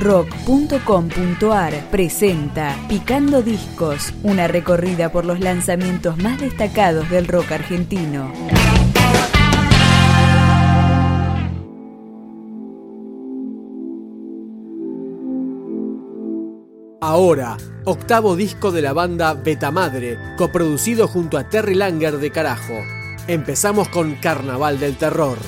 rock.com.ar presenta Picando Discos, una recorrida por los lanzamientos más destacados del rock argentino. Ahora, octavo disco de la banda Betamadre, coproducido junto a Terry Langer de Carajo. Empezamos con Carnaval del Terror.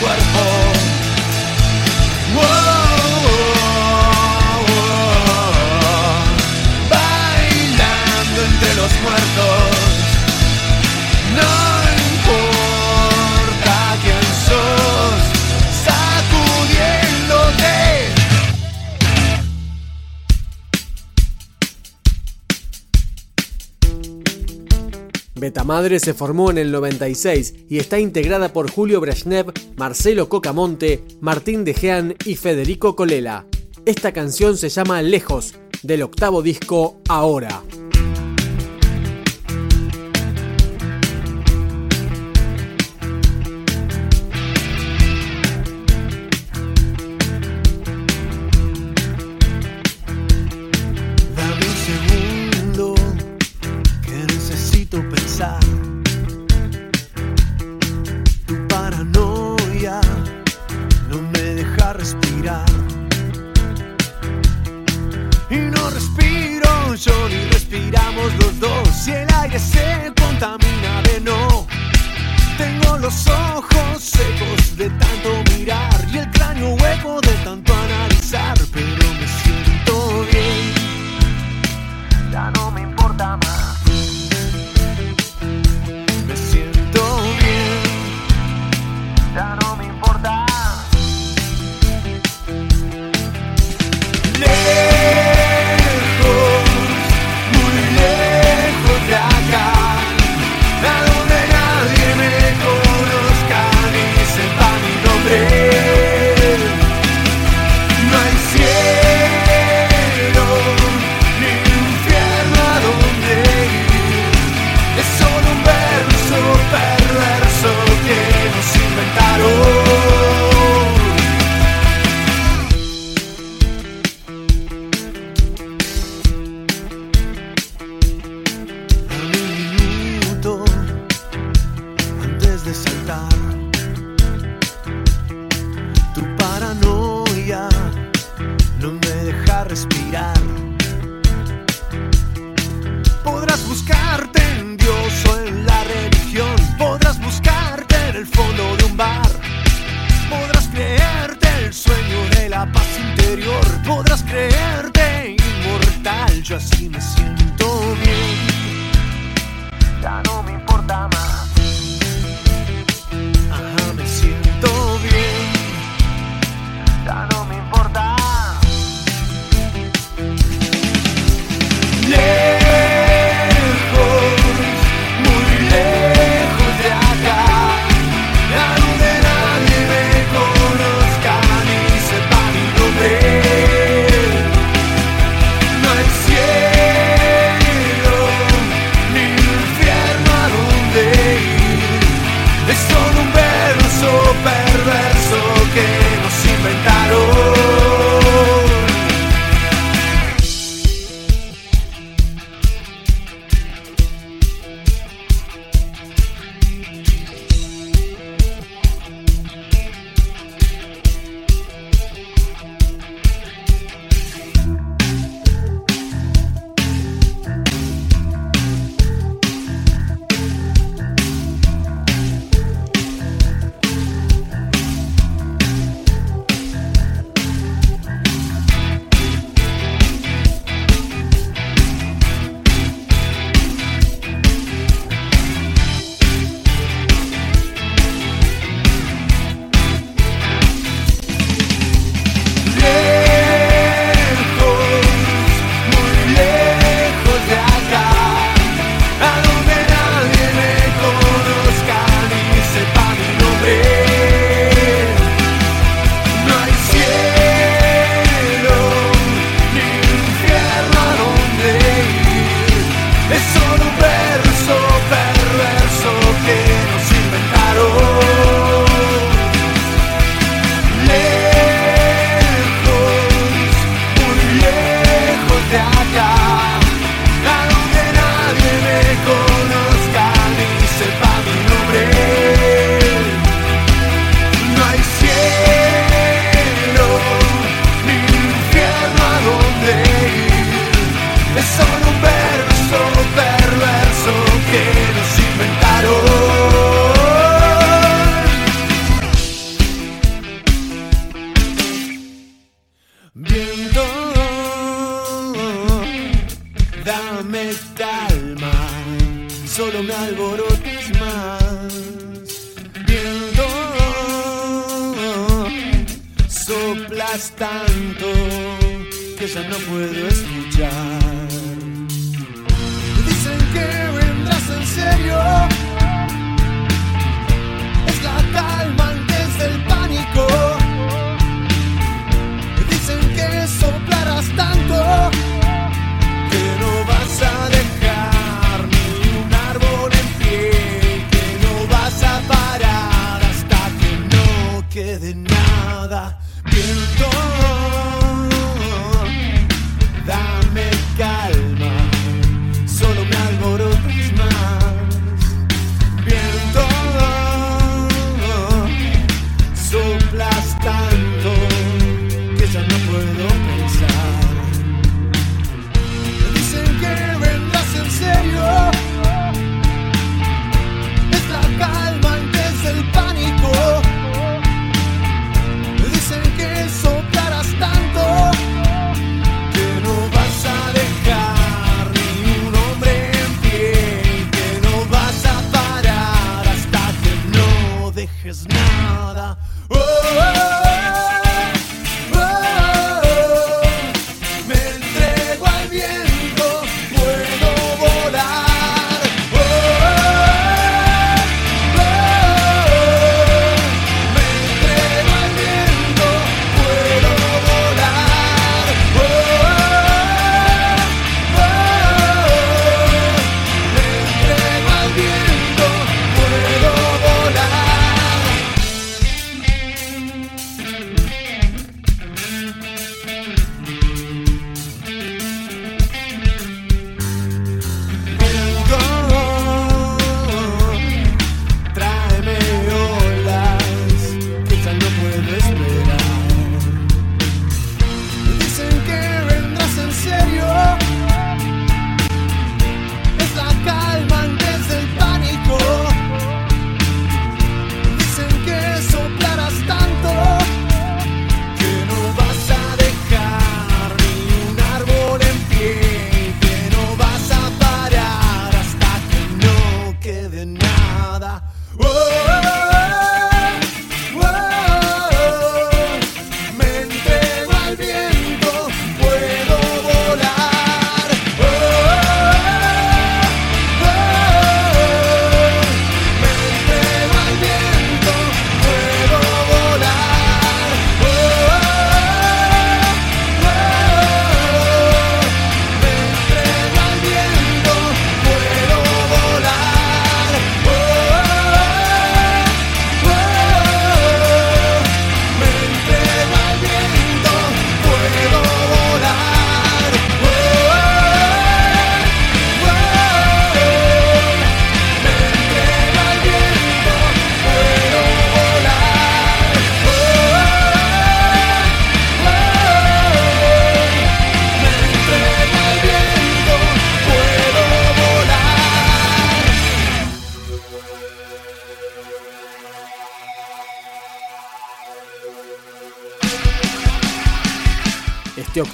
Cuerpo. Betamadre se formó en el 96 y está integrada por Julio Brezhnev, Marcelo Cocamonte, Martín De Gean y Federico Colela. Esta canción se llama Lejos, del octavo disco Ahora. respirar. Y no respiro yo ni respiramos los dos. Y el aire se contamina de no. Tengo los ojos secos de tanto mirar y el cráneo hueco de tanto analizar. Pero me siento bien. Ya no me importa más. yo así me siento. tanto que ya no puedo escuchar. Te Dicen que vendrás en serio. Es la calma antes del pánico. Te Dicen que soplarás tanto que no vas a dejar ni un árbol en pie, que no vas a parar hasta que no quede nada. Build a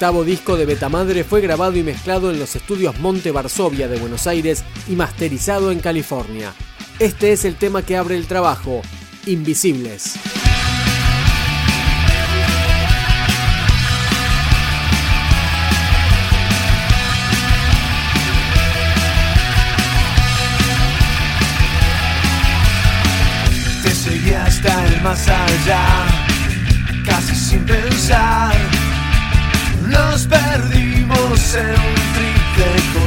octavo disco de Betamadre fue grabado y mezclado en los estudios Monte Varsovia de Buenos Aires y masterizado en California. Este es el tema que abre el trabajo, Invisibles. Te seguí hasta el más allá, casi sin pensar. Nos perdimos en un trip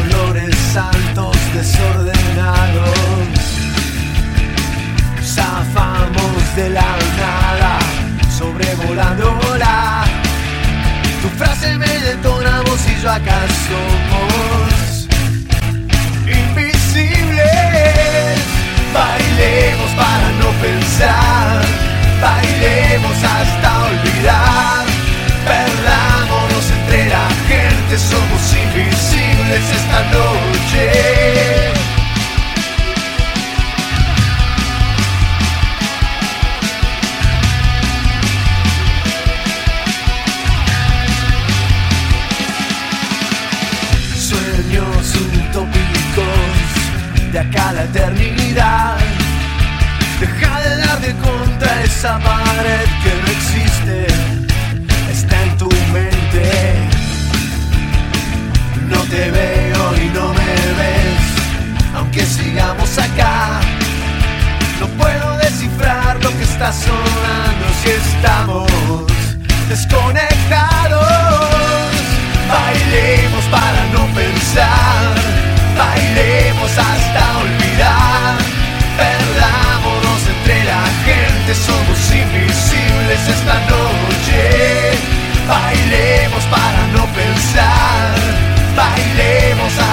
sigamos acá. No puedo descifrar lo que está sonando si estamos desconectados. Bailemos para no pensar, bailemos hasta olvidar. Perdámonos entre la gente, somos invisibles esta noche. Bailemos para no pensar, bailemos hasta